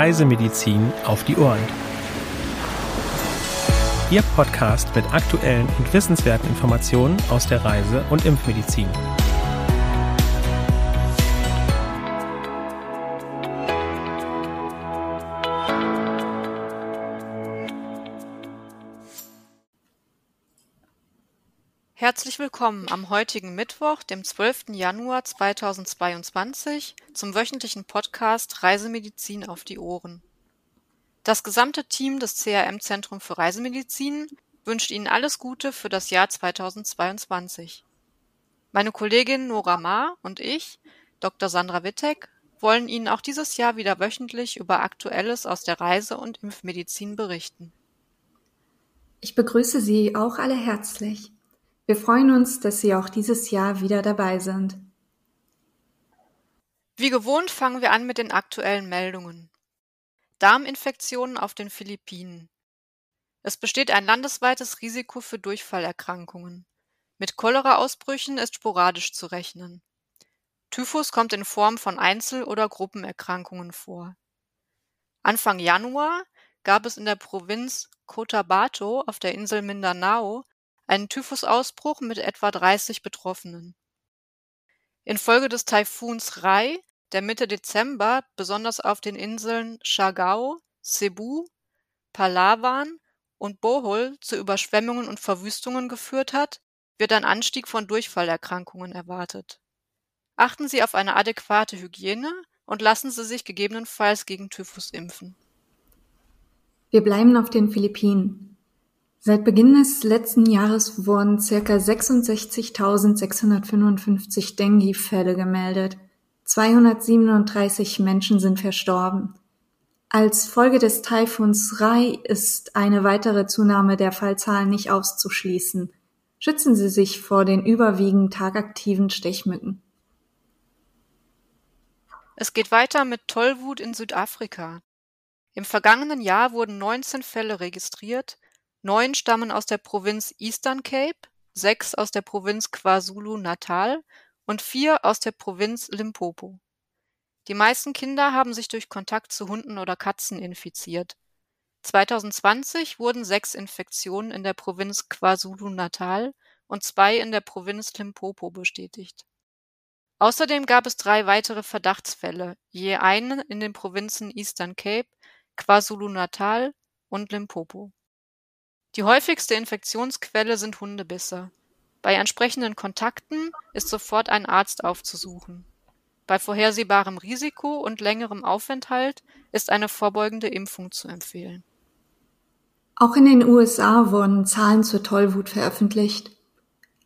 Reisemedizin auf die Ohren. Ihr Podcast mit aktuellen und wissenswerten Informationen aus der Reise- und Impfmedizin. Herzlich willkommen am heutigen Mittwoch, dem 12. Januar 2022, zum wöchentlichen Podcast Reisemedizin auf die Ohren. Das gesamte Team des CRM Zentrum für Reisemedizin wünscht Ihnen alles Gute für das Jahr 2022. Meine Kollegin Nora Ma und ich, Dr. Sandra Wittek, wollen Ihnen auch dieses Jahr wieder wöchentlich über Aktuelles aus der Reise- und Impfmedizin berichten. Ich begrüße Sie auch alle herzlich. Wir freuen uns, dass Sie auch dieses Jahr wieder dabei sind. Wie gewohnt fangen wir an mit den aktuellen Meldungen. Darminfektionen auf den Philippinen. Es besteht ein landesweites Risiko für Durchfallerkrankungen. Mit Cholera-Ausbrüchen ist sporadisch zu rechnen. Typhus kommt in Form von Einzel- oder Gruppenerkrankungen vor. Anfang Januar gab es in der Provinz Cotabato auf der Insel Mindanao einen Typhusausbruch mit etwa 30 Betroffenen. Infolge des Taifuns Rai, der Mitte Dezember besonders auf den Inseln Siargao, Cebu, Palawan und Bohol zu Überschwemmungen und Verwüstungen geführt hat, wird ein Anstieg von Durchfallerkrankungen erwartet. Achten Sie auf eine adäquate Hygiene und lassen Sie sich gegebenenfalls gegen Typhus impfen. Wir bleiben auf den Philippinen. Seit Beginn des letzten Jahres wurden circa 66.655 Dengue-Fälle gemeldet. 237 Menschen sind verstorben. Als Folge des Taifuns Rai ist eine weitere Zunahme der Fallzahlen nicht auszuschließen. Schützen Sie sich vor den überwiegend tagaktiven Stechmücken. Es geht weiter mit Tollwut in Südafrika. Im vergangenen Jahr wurden 19 Fälle registriert, Neun stammen aus der Provinz Eastern Cape, sechs aus der Provinz KwaZulu-Natal und vier aus der Provinz Limpopo. Die meisten Kinder haben sich durch Kontakt zu Hunden oder Katzen infiziert. 2020 wurden sechs Infektionen in der Provinz KwaZulu-Natal und zwei in der Provinz Limpopo bestätigt. Außerdem gab es drei weitere Verdachtsfälle, je einen in den Provinzen Eastern Cape, KwaZulu-Natal und Limpopo. Die häufigste Infektionsquelle sind Hundebisse. Bei entsprechenden Kontakten ist sofort ein Arzt aufzusuchen. Bei vorhersehbarem Risiko und längerem Aufenthalt ist eine vorbeugende Impfung zu empfehlen. Auch in den USA wurden Zahlen zur Tollwut veröffentlicht.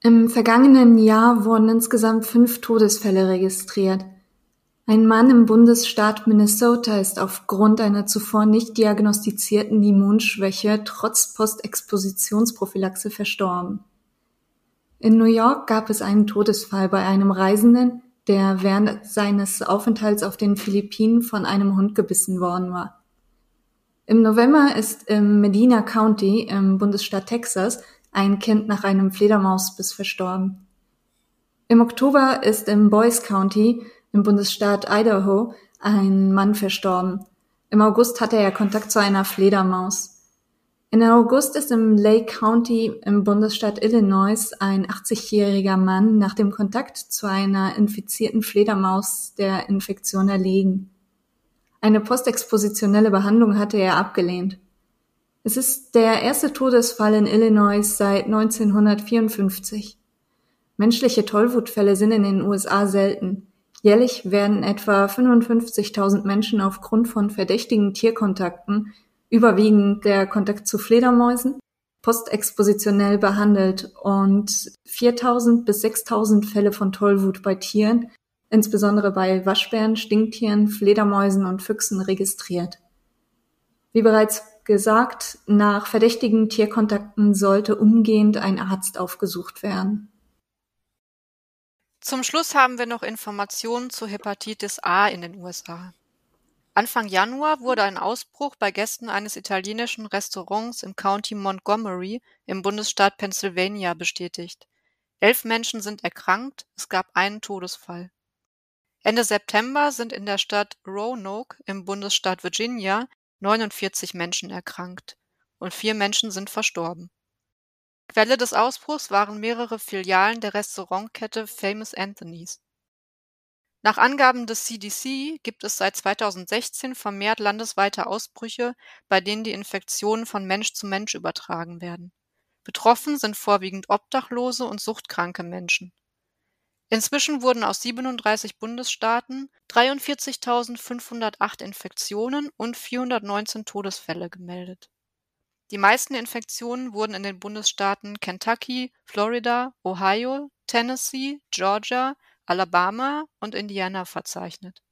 Im vergangenen Jahr wurden insgesamt fünf Todesfälle registriert. Ein Mann im Bundesstaat Minnesota ist aufgrund einer zuvor nicht diagnostizierten Immunschwäche trotz Postexpositionsprophylaxe verstorben. In New York gab es einen Todesfall bei einem Reisenden, der während seines Aufenthalts auf den Philippinen von einem Hund gebissen worden war. Im November ist im Medina County im Bundesstaat Texas ein Kind nach einem Fledermausbiss verstorben. Im Oktober ist im Boyce County im Bundesstaat Idaho ein Mann verstorben. Im August hatte er Kontakt zu einer Fledermaus. In August ist im Lake County im Bundesstaat Illinois ein 80-jähriger Mann nach dem Kontakt zu einer infizierten Fledermaus der Infektion erlegen. Eine postexpositionelle Behandlung hatte er abgelehnt. Es ist der erste Todesfall in Illinois seit 1954. Menschliche Tollwutfälle sind in den USA selten. Jährlich werden etwa 55.000 Menschen aufgrund von verdächtigen Tierkontakten, überwiegend der Kontakt zu Fledermäusen, postexpositionell behandelt und 4.000 bis 6.000 Fälle von Tollwut bei Tieren, insbesondere bei Waschbären, Stinktieren, Fledermäusen und Füchsen registriert. Wie bereits gesagt, nach verdächtigen Tierkontakten sollte umgehend ein Arzt aufgesucht werden. Zum Schluss haben wir noch Informationen zu Hepatitis A in den USA. Anfang Januar wurde ein Ausbruch bei Gästen eines italienischen Restaurants im County Montgomery im Bundesstaat Pennsylvania bestätigt. Elf Menschen sind erkrankt, es gab einen Todesfall. Ende September sind in der Stadt Roanoke im Bundesstaat Virginia 49 Menschen erkrankt und vier Menschen sind verstorben. Quelle des Ausbruchs waren mehrere Filialen der Restaurantkette Famous Anthony's. Nach Angaben des CDC gibt es seit 2016 vermehrt landesweite Ausbrüche, bei denen die Infektionen von Mensch zu Mensch übertragen werden. Betroffen sind vorwiegend Obdachlose und suchtkranke Menschen. Inzwischen wurden aus 37 Bundesstaaten 43.508 Infektionen und 419 Todesfälle gemeldet. Die meisten Infektionen wurden in den Bundesstaaten Kentucky, Florida, Ohio, Tennessee, Georgia, Alabama und Indiana verzeichnet.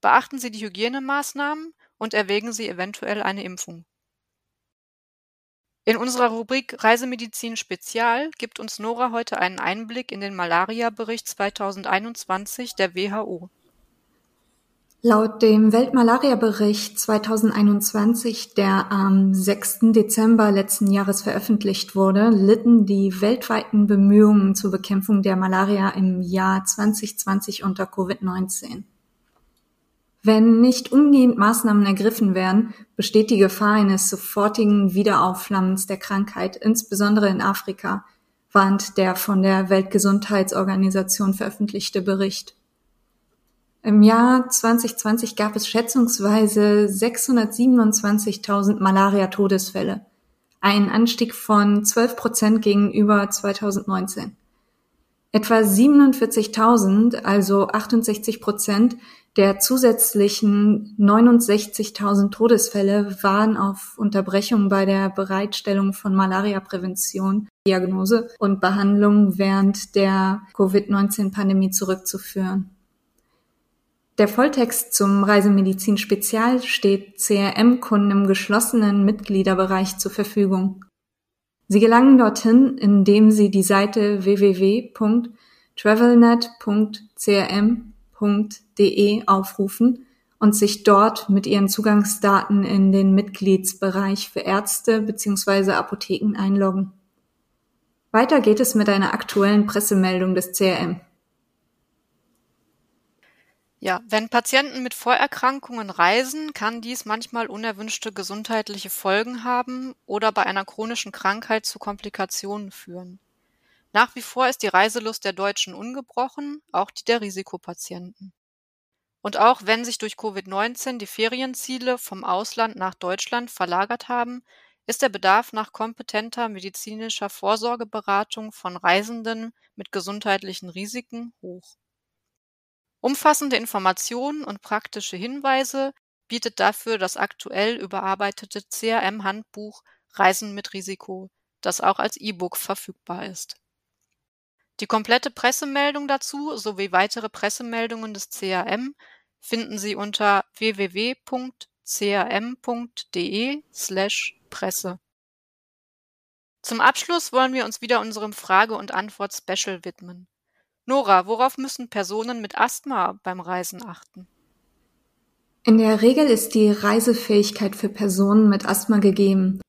Beachten Sie die Hygienemaßnahmen und erwägen Sie eventuell eine Impfung. In unserer Rubrik Reisemedizin Spezial gibt uns Nora heute einen Einblick in den Malaria-Bericht 2021 der WHO. Laut dem Weltmalaria-Bericht 2021, der am 6. Dezember letzten Jahres veröffentlicht wurde, litten die weltweiten Bemühungen zur Bekämpfung der Malaria im Jahr 2020 unter Covid-19. Wenn nicht umgehend Maßnahmen ergriffen werden, besteht die Gefahr eines sofortigen Wiederaufflammens der Krankheit, insbesondere in Afrika, warnt der von der Weltgesundheitsorganisation veröffentlichte Bericht. Im Jahr 2020 gab es schätzungsweise 627.000 Malaria-Todesfälle, ein Anstieg von 12 Prozent gegenüber 2019. Etwa 47.000, also 68 Prozent der zusätzlichen 69.000 Todesfälle waren auf Unterbrechung bei der Bereitstellung von Malariaprävention, Diagnose und Behandlung während der Covid-19-Pandemie zurückzuführen. Der Volltext zum Reisemedizin Spezial steht CRM-Kunden im geschlossenen Mitgliederbereich zur Verfügung. Sie gelangen dorthin, indem Sie die Seite www.travelnet.crm.de aufrufen und sich dort mit Ihren Zugangsdaten in den Mitgliedsbereich für Ärzte bzw. Apotheken einloggen. Weiter geht es mit einer aktuellen Pressemeldung des CRM. Ja, wenn Patienten mit Vorerkrankungen reisen, kann dies manchmal unerwünschte gesundheitliche Folgen haben oder bei einer chronischen Krankheit zu Komplikationen führen. Nach wie vor ist die Reiselust der Deutschen ungebrochen, auch die der Risikopatienten. Und auch wenn sich durch Covid-19 die Ferienziele vom Ausland nach Deutschland verlagert haben, ist der Bedarf nach kompetenter medizinischer Vorsorgeberatung von Reisenden mit gesundheitlichen Risiken hoch. Umfassende Informationen und praktische Hinweise bietet dafür das aktuell überarbeitete CRM-Handbuch Reisen mit Risiko, das auch als E-Book verfügbar ist. Die komplette Pressemeldung dazu sowie weitere Pressemeldungen des CRM finden Sie unter www.crm.de/presse. Zum Abschluss wollen wir uns wieder unserem Frage- und Antwort-Special widmen. Nora, worauf müssen Personen mit Asthma beim Reisen achten? In der Regel ist die Reisefähigkeit für Personen mit Asthma gegeben.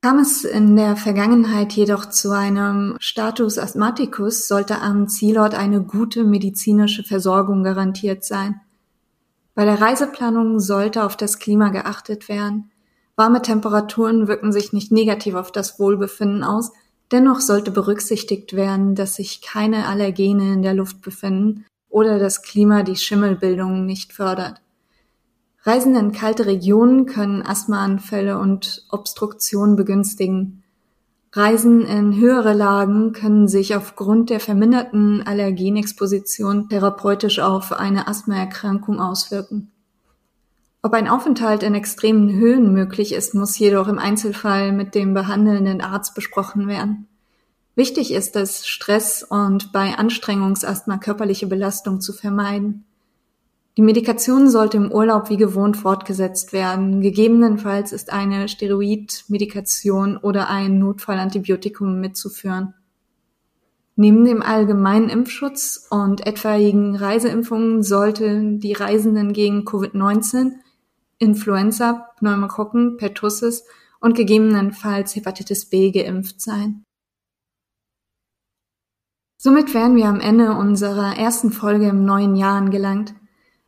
Kam es in der Vergangenheit jedoch zu einem Status Asthmaticus, sollte am Zielort eine gute medizinische Versorgung garantiert sein. Bei der Reiseplanung sollte auf das Klima geachtet werden. Warme Temperaturen wirken sich nicht negativ auf das Wohlbefinden aus, Dennoch sollte berücksichtigt werden, dass sich keine Allergene in der Luft befinden oder das Klima die Schimmelbildung nicht fördert. Reisen in kalte Regionen können Asthmaanfälle und Obstruktion begünstigen. Reisen in höhere Lagen können sich aufgrund der verminderten Allergenexposition therapeutisch auf eine Asthmaerkrankung auswirken. Ob ein Aufenthalt in extremen Höhen möglich ist, muss jedoch im Einzelfall mit dem behandelnden Arzt besprochen werden. Wichtig ist es, Stress und bei Anstrengungsasthma körperliche Belastung zu vermeiden. Die Medikation sollte im Urlaub wie gewohnt fortgesetzt werden. Gegebenenfalls ist eine Steroidmedikation oder ein Notfallantibiotikum mitzuführen. Neben dem allgemeinen Impfschutz und etwaigen Reiseimpfungen sollten die Reisenden gegen Covid-19 Influenza, Pneumokokken, Pertussis und gegebenenfalls Hepatitis B geimpft sein. Somit wären wir am Ende unserer ersten Folge im neuen Jahr angelangt.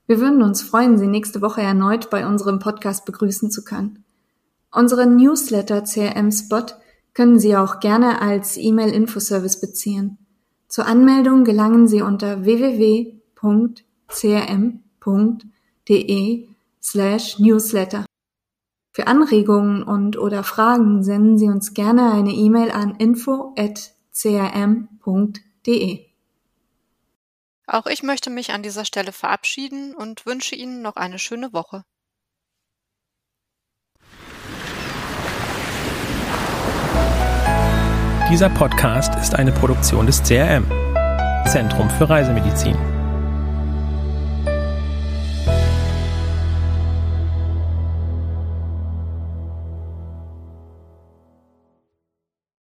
Wir würden uns freuen, Sie nächste Woche erneut bei unserem Podcast begrüßen zu können. Unseren Newsletter CRM Spot können Sie auch gerne als E-Mail-Infoservice beziehen. Zur Anmeldung gelangen Sie unter www.crm.de slash newsletter. Für Anregungen und oder Fragen senden Sie uns gerne eine E-Mail an info@crm.de www.ftf.de. Auch ich möchte mich an dieser Stelle verabschieden und wünsche Ihnen noch eine schöne Woche. Dieser Podcast ist eine Produktion des CRM, Zentrum für Reisemedizin.